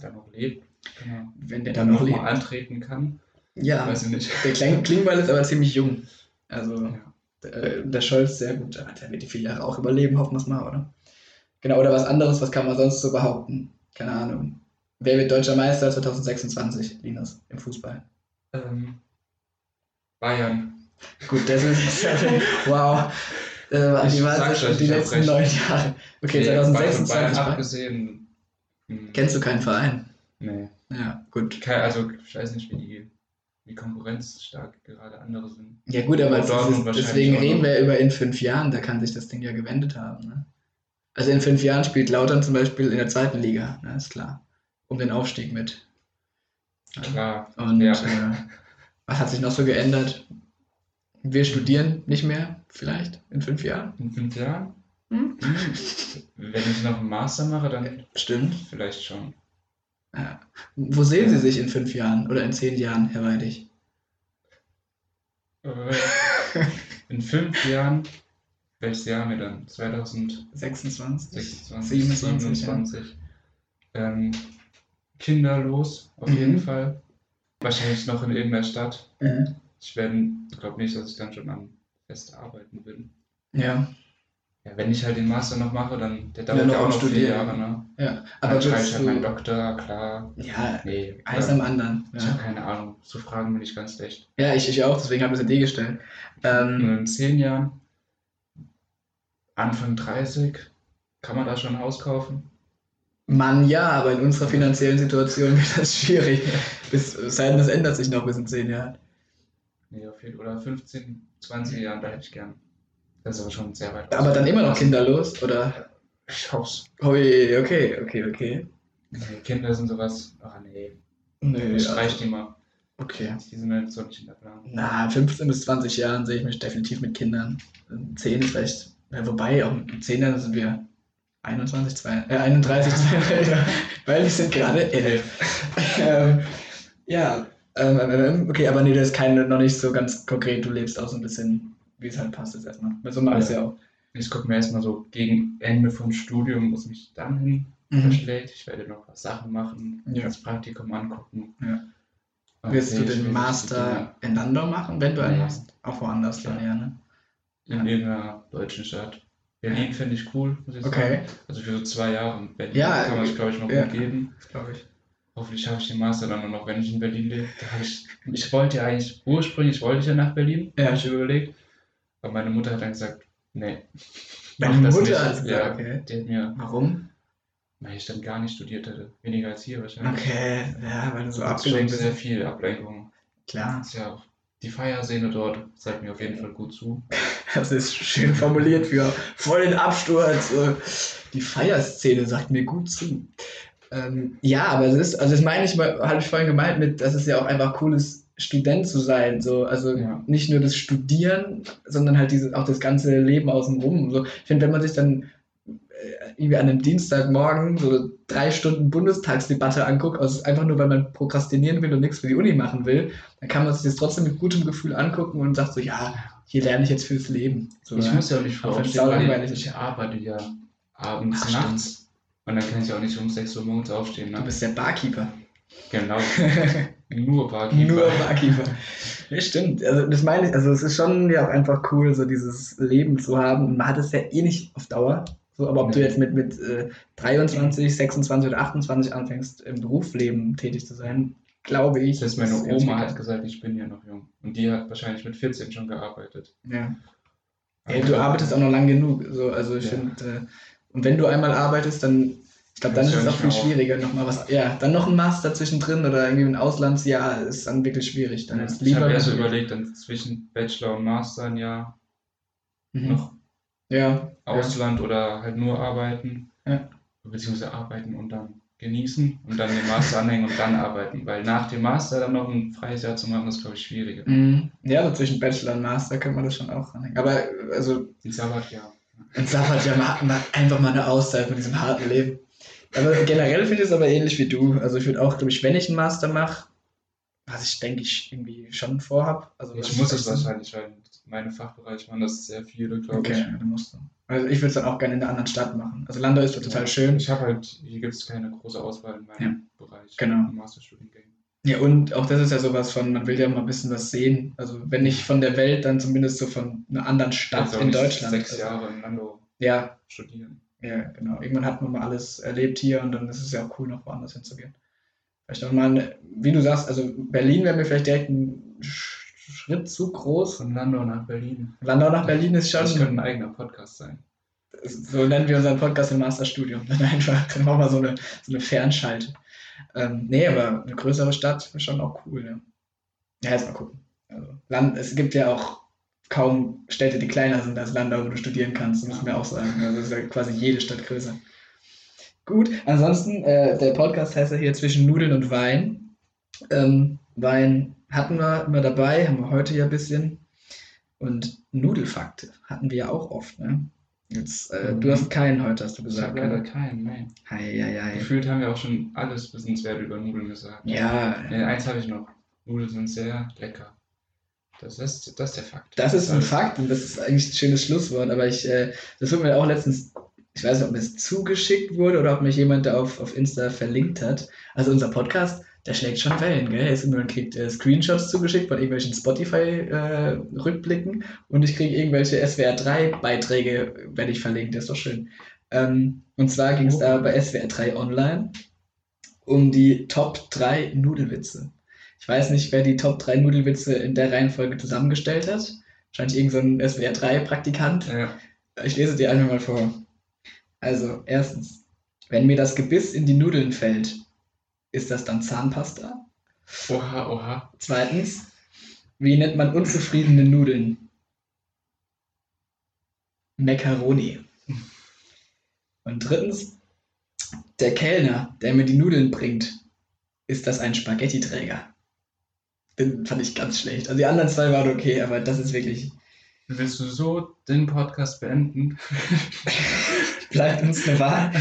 dann noch lebt, genau. wenn der dann dann noch noch antreten kann, Ja, weiß ich nicht. der Klein Klingbeil ist aber ziemlich jung. Also Ja. äh, der Scholz sehr gut. Der wird die vier Jahre auch überleben, hoffen wir es mal, oder? Genau, oder was anderes, was kann man sonst so behaupten? Keine Ahnung. Wer wird deutscher Meister 2026, Linus, im Fußball? Ähm, Bayern. Gut, das ist wow. Äh, Ich die ja schon die letzten recht. neun Jahre. Okay, Nee, Bayern 2026. abgesehen. hm, Kennst du keinen Verein? Nee. Ja, gut. Kein, also, ich weiß nicht, wie die wie konkurrenzstark gerade andere sind. Ja, gut, aber ist, deswegen reden wir über in fünf Jahren, da kann sich das Ding ja gewendet haben. Ne? Also in fünf Jahren spielt Lautern zum Beispiel in der zweiten Liga, ne, ist klar. Um den Aufstieg mit. Klar. Und Ja. äh, was hat sich noch so geändert? Wir studieren nicht mehr, vielleicht, in fünf Jahren. In fünf Jahren? Hm? Hm. Wenn ich noch einen Master mache, dann Stimmt. vielleicht schon. Ja. Wo sehen Sie sich in fünf Jahren oder in zehn Jahren, Herr Weidig? Äh, In fünf Jahren, welches Jahr haben wir dann? 2026, 26? 27, 27. Ähm, kinderlos, auf Mhm. jeden Fall. Wahrscheinlich noch in irgendeiner Stadt. Mhm. Ich glaube nicht, dass ich dann schon an fest arbeiten bin. Ja, Ja, wenn ich halt den Master noch mache, dann der Ja, dauert noch ja auch noch vier studieren. Jahre, ne? ja. Aber Dann schreibe ich halt meinen. Doktor, klar. Ja, Nee, eins am anderen. ich habe Ja, keine Ahnung. Zu Fragen bin ich ganz schlecht. ja ich, ich auch, deswegen habe ich es dir gestellt. Ähm, in zehn Jahren, Anfang 30, kann man da schon ein Haus kaufen? Mann, ja, aber in unserer finanziellen Situation wird das schwierig. Bis, es sei denn, das ändert sich noch bis in zehn Jahren. Nee, auf jeden Oder 15, 20 Jahren, da hätte ich gern. Das ist aber schon sehr weit Aber dann immer noch Kinder. kinderlos, oder? Ich hoff's. Ui, okay, okay, okay. Nee, Kinder sind sowas. Ach nee. Nö, Ich also, streich die mal. okay. Die sind jetzt so nicht in der Planung. Na, 15 bis 20 Jahren sehe ich mich definitiv mit Kindern. 10 ist vielleicht, ja, wobei, auch mit 10 Jahren sind wir 21, 2, äh, 31, 32, weil wir sind gerade 11. ähm, ja, ähm, ähm, okay, aber nee, das ist keine, noch nicht so ganz konkret, du lebst auch so ein bisschen, wie es halt passt jetzt erstmal. Weil so mache ich es ja auch. Ich gucke mir erstmal so gegen Ende vom Studium, wo es mich dann hin Mhm. verschlägt. Ich werde noch was Sachen machen, Ja. das Praktikum angucken. Ja. Und Wirst du den Master in Landau machen, wenn du einen Nee. machst? Auch woanders dann, Ja. ja, ne? In irgendeiner deutschen Stadt. Berlin finde ich cool, muss ich Okay. sagen. Also für so zwei Jahre in Berlin Ja, kann man sich, glaube ich, noch ja. gut geben. Glaube ich. Hoffentlich schaffe ich den Master dann nur noch, wenn ich in Berlin lebe. Ich, ich wollte ja eigentlich, ursprünglich wollte ich ja nach Berlin, Ja. habe ich überlegt. Aber meine Mutter hat dann gesagt, nee. Das Mutter nicht. hat gesagt, ja, okay. Die hat mir, Warum? weil ich dann gar nicht studiert hätte. Weniger als hier wahrscheinlich. Okay, ja, weil du so abgelenkt sehr bist. viel Ablenkung. Klar. Das ist ja auch die Feierszene dort sagt mir auf jeden Fall gut zu. Das ist schön formuliert für voll den Absturz. äh, Die Feierszene sagt mir gut zu. Ähm, ja, aber es ist, also das meine ich mal, habe ich vorhin gemeint mit, dass es ja auch einfach cool ist, Student zu sein. So, also Ja. nicht nur das Studieren, sondern halt diese, auch das ganze Leben außenrum. So, ich finde, wenn man sich dann irgendwie an einem Dienstagmorgen so drei Stunden Bundestagsdebatte anguckt, also einfach nur, weil man prokrastinieren will und nichts für die Uni machen will, dann kann man sich das trotzdem mit gutem Gefühl angucken und sagt so, ja, hier lerne ich jetzt fürs Leben. So, ich muss ja auch nicht aufstehen, weil ich, arbeite ja abends, Ach, stimmt. nachts. Und dann kann ich auch nicht um 6 Uhr morgens aufstehen. Ne? Du bist der Barkeeper. Genau, nur Barkeeper. Nur Barkeeper. Ja, stimmt. Also das meine ich, also es ist schon ja auch einfach cool, so dieses Leben zu haben. Und man hat es ja eh nicht auf Dauer. So, aber ob du jetzt mit, mit äh, 23, 26 oder 28 anfängst, im Berufsleben tätig zu sein, glaube ich. Das heißt, meine ist ganz Oma hat gesagt, ich bin ja noch jung. Und die hat wahrscheinlich mit 14 schon gearbeitet. Ja. Ey, du arbeitest auch noch lang genug. So, also ich Ja. finde, äh, und wenn du einmal arbeitest, dann, ich glaube, dann ist es ja auch viel schwieriger, nochmal was, ja, dann noch ein Master zwischendrin oder irgendwie ein Auslandsjahr ist dann wirklich schwierig. Dann ist ich lieber. habe erst überlegt, dann zwischen Bachelor und Master ein Jahr Mhm. noch Ja, Ausland oder halt nur arbeiten. Ja. Beziehungsweise arbeiten und dann genießen und dann den Master anhängen und dann arbeiten. Weil nach dem Master dann noch ein freies Jahr zu machen, ist, glaube ich, schwieriger. Mhm. Ja, so zwischen Bachelor und Master könnte man das schon auch ranhängen. Aber also Ein Sabbatjahr. ein Sabbat ja mal, einfach mal eine Auszeit von diesem harten Leben. Aber generell finde ich es aber ähnlich wie du. Also ich würde auch, glaube ich, wenn ich einen Master mache, was ich denke ich irgendwie schon vorhab. Also Ich muss es wahrscheinlich, weil meine Fachbereich waren das sehr viele, glaube Okay, ich. ja, dann musst du. Also ich würde es dann auch gerne in einer anderen Stadt machen. Also Landau ist total schön. Ich habe halt, hier gibt es keine große Auswahl in meinem Bereich. genau. Im Masterstudiengang. Ja, und auch das ist ja sowas von, man will ja mal ein bisschen was sehen. Also wenn nicht von der Welt, dann zumindest so von einer anderen Stadt auch in Deutschland. Sechs also, Jahre in Landau Ja, studieren. ja, genau. Irgendwann hat man mal alles erlebt hier und dann ist es ja auch cool, noch woanders hinzugehen. Vielleicht auch mal, eine- wie du sagst, also Berlin wäre mir vielleicht direkt ein Schritt zu groß. Von Landau nach Berlin. Landau nach Berlin ist Das könnte ein schon, eigener Podcast sein. so nennen wir unseren Podcast im Masterstudium. Dann einfach, dann machen wir so eine, so eine Fernschalte. Ähm, nee, aber eine größere Stadt wäre schon auch cool, ja. Ja, jetzt mal gucken. Also, Land, es gibt ja auch kaum Städte, die kleiner sind als Landau, wo du studieren kannst, muss man ja auch sagen. Also ist ja quasi jede Stadt größer. Gut, ansonsten, äh, der Podcast heißt ja hier zwischen Nudeln und Wein. Ähm, Wein hatten wir immer dabei, haben wir heute ja ein bisschen. Und Nudelfakte hatten wir ja auch oft, ne? Jetzt, äh, Du Mhm. hast keinen heute, hast du Ich gesagt. habe leider ne? keinen, nee. Hei, hei, hei. Gefühlt haben wir auch schon alles Wissenswerte über Nudeln gesagt. Ja, Nee, eins habe ich noch. Nudeln sind sehr lecker. Das ist, das ist der Fakt. Das ist ein. Fakt und das ist eigentlich ein schönes Schlusswort, aber ich, äh, das wurde mir auch letztens, ich weiß nicht, ob mir das zugeschickt wurde oder ob mich jemand da auf, auf Insta verlinkt hat. Also unser Podcast, der schlägt schon Wellen, gell? Jetzt man kriegt äh, Screenshots zugeschickt von irgendwelchen Spotify-Rückblicken und ich kriege irgendwelche SWR3-Beiträge, werde ich verlinkt, das ist doch schön. Ähm, und zwar ging es da bei SWR3 Online um die Top 3 Nudelwitze. Ich weiß nicht, wer die Top 3 Nudelwitze in der Reihenfolge zusammengestellt hat. Wahrscheinlich irgendein so SWR 3-Praktikant. Ja. Ich lese dir einfach mal vor. Also, erstens, wenn mir das Gebiss in die Nudeln fällt, ist das dann Zahnpasta? Oha, oha. Zweitens, wie nennt man unzufriedene Nudeln? Macaroni. Und drittens, der Kellner, der mir die Nudeln bringt, ist das ein Spaghetti-Träger? Den fand ich ganz schlecht. Also die anderen zwei waren okay, aber das ist wirklich. Willst du so den Podcast beenden? Bleibt uns eine Wahl.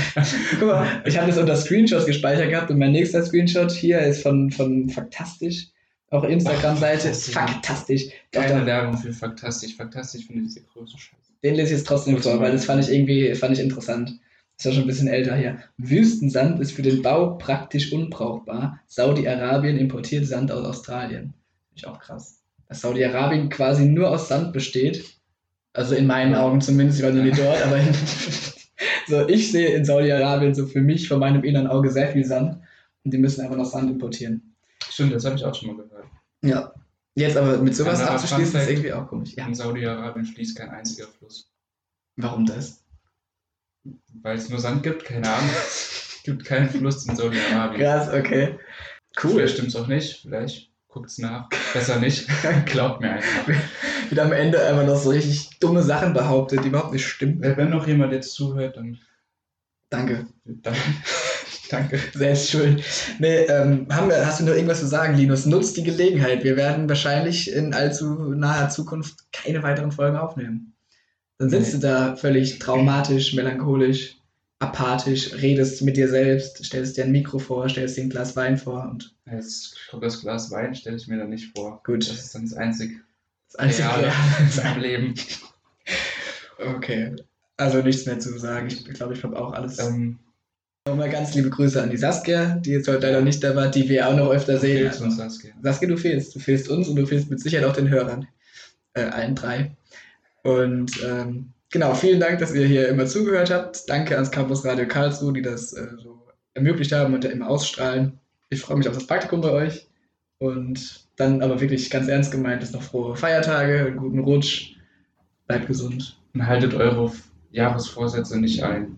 Guck mal, ich habe das unter Screenshots gespeichert gehabt und mein nächster Screenshot hier ist von, von Faktastisch. Auch Instagram-Seite. Faktastisch. Keine Werbung für Faktastisch. Faktastisch finde ich der größte Scheiß. Den lese ich jetzt trotzdem vor, weil das fand ich irgendwie fand ich interessant. Ist ja schon ein bisschen älter hier. Wüstensand ist für den Bau praktisch unbrauchbar. Saudi-Arabien importiert Sand aus Australien. Finde ich auch krass. Dass Saudi-Arabien quasi nur aus Sand besteht. Also in meinen Ja. Augen zumindest, ich war noch nie dort, aber so, ich sehe in Saudi-Arabien so für mich von meinem inneren Auge sehr viel Sand. Und die müssen einfach noch Sand importieren. Stimmt, das habe ich auch schon mal gehört. Ja. Jetzt aber mit sowas Anderer abzuschließen, ist irgendwie auch komisch. Ja. In Saudi-Arabien fließt kein einziger Fluss. Warum das? Weil es nur Sand gibt, keine Ahnung. es gibt keinen Fluss in Saudi-Arabien. Krass, okay. Cool. Vielleicht stimmt es auch nicht. Vielleicht guckt es nach. Besser nicht. Glaubt mir einfach. Wird am Ende einfach noch so richtig dumme Sachen behauptet, die überhaupt nicht stimmen. Wenn noch jemand jetzt zuhört, dann, Danke, dann danke. selbst schuld. Nee, ähm, haben wir, hast du noch irgendwas zu sagen, Linus? Nutzt die Gelegenheit. Wir werden wahrscheinlich in allzu naher Zukunft keine weiteren Folgen aufnehmen. Dann sitzt Nee. du da völlig traumatisch, melancholisch, apathisch, redest mit dir selbst, stellst dir ein Mikro vor, stellst dir ein Glas Wein vor und Jetzt kommt das Glas Wein, stelle ich mir dann nicht vor. Gut. Das ist dann das einzige das einzige Reale Reale. im Leben. Okay. Also nichts mehr zu sagen. Ich glaube, ich habe auch alles. Ähm, Nochmal ganz liebe Grüße an die Saskia, die jetzt heute leider nicht da war, die wir auch noch öfter sehen. fehlt's uns Saskia. Saskia, du fehlst. Du fehlst uns und du fehlst mit Sicherheit auch den Hörern. Äh, allen drei. Und ähm, genau, vielen Dank, dass ihr hier immer zugehört habt. Danke ans Campus Radio Karlsruhe, die das äh, so ermöglicht haben und da immer ausstrahlen. Ich freue mich auf das Praktikum bei euch. Und dann aber wirklich ganz ernst gemeint, ist noch frohe Feiertage, einen guten Rutsch. Bleibt gesund. Und haltet eure Jahresvorsätze nicht ein.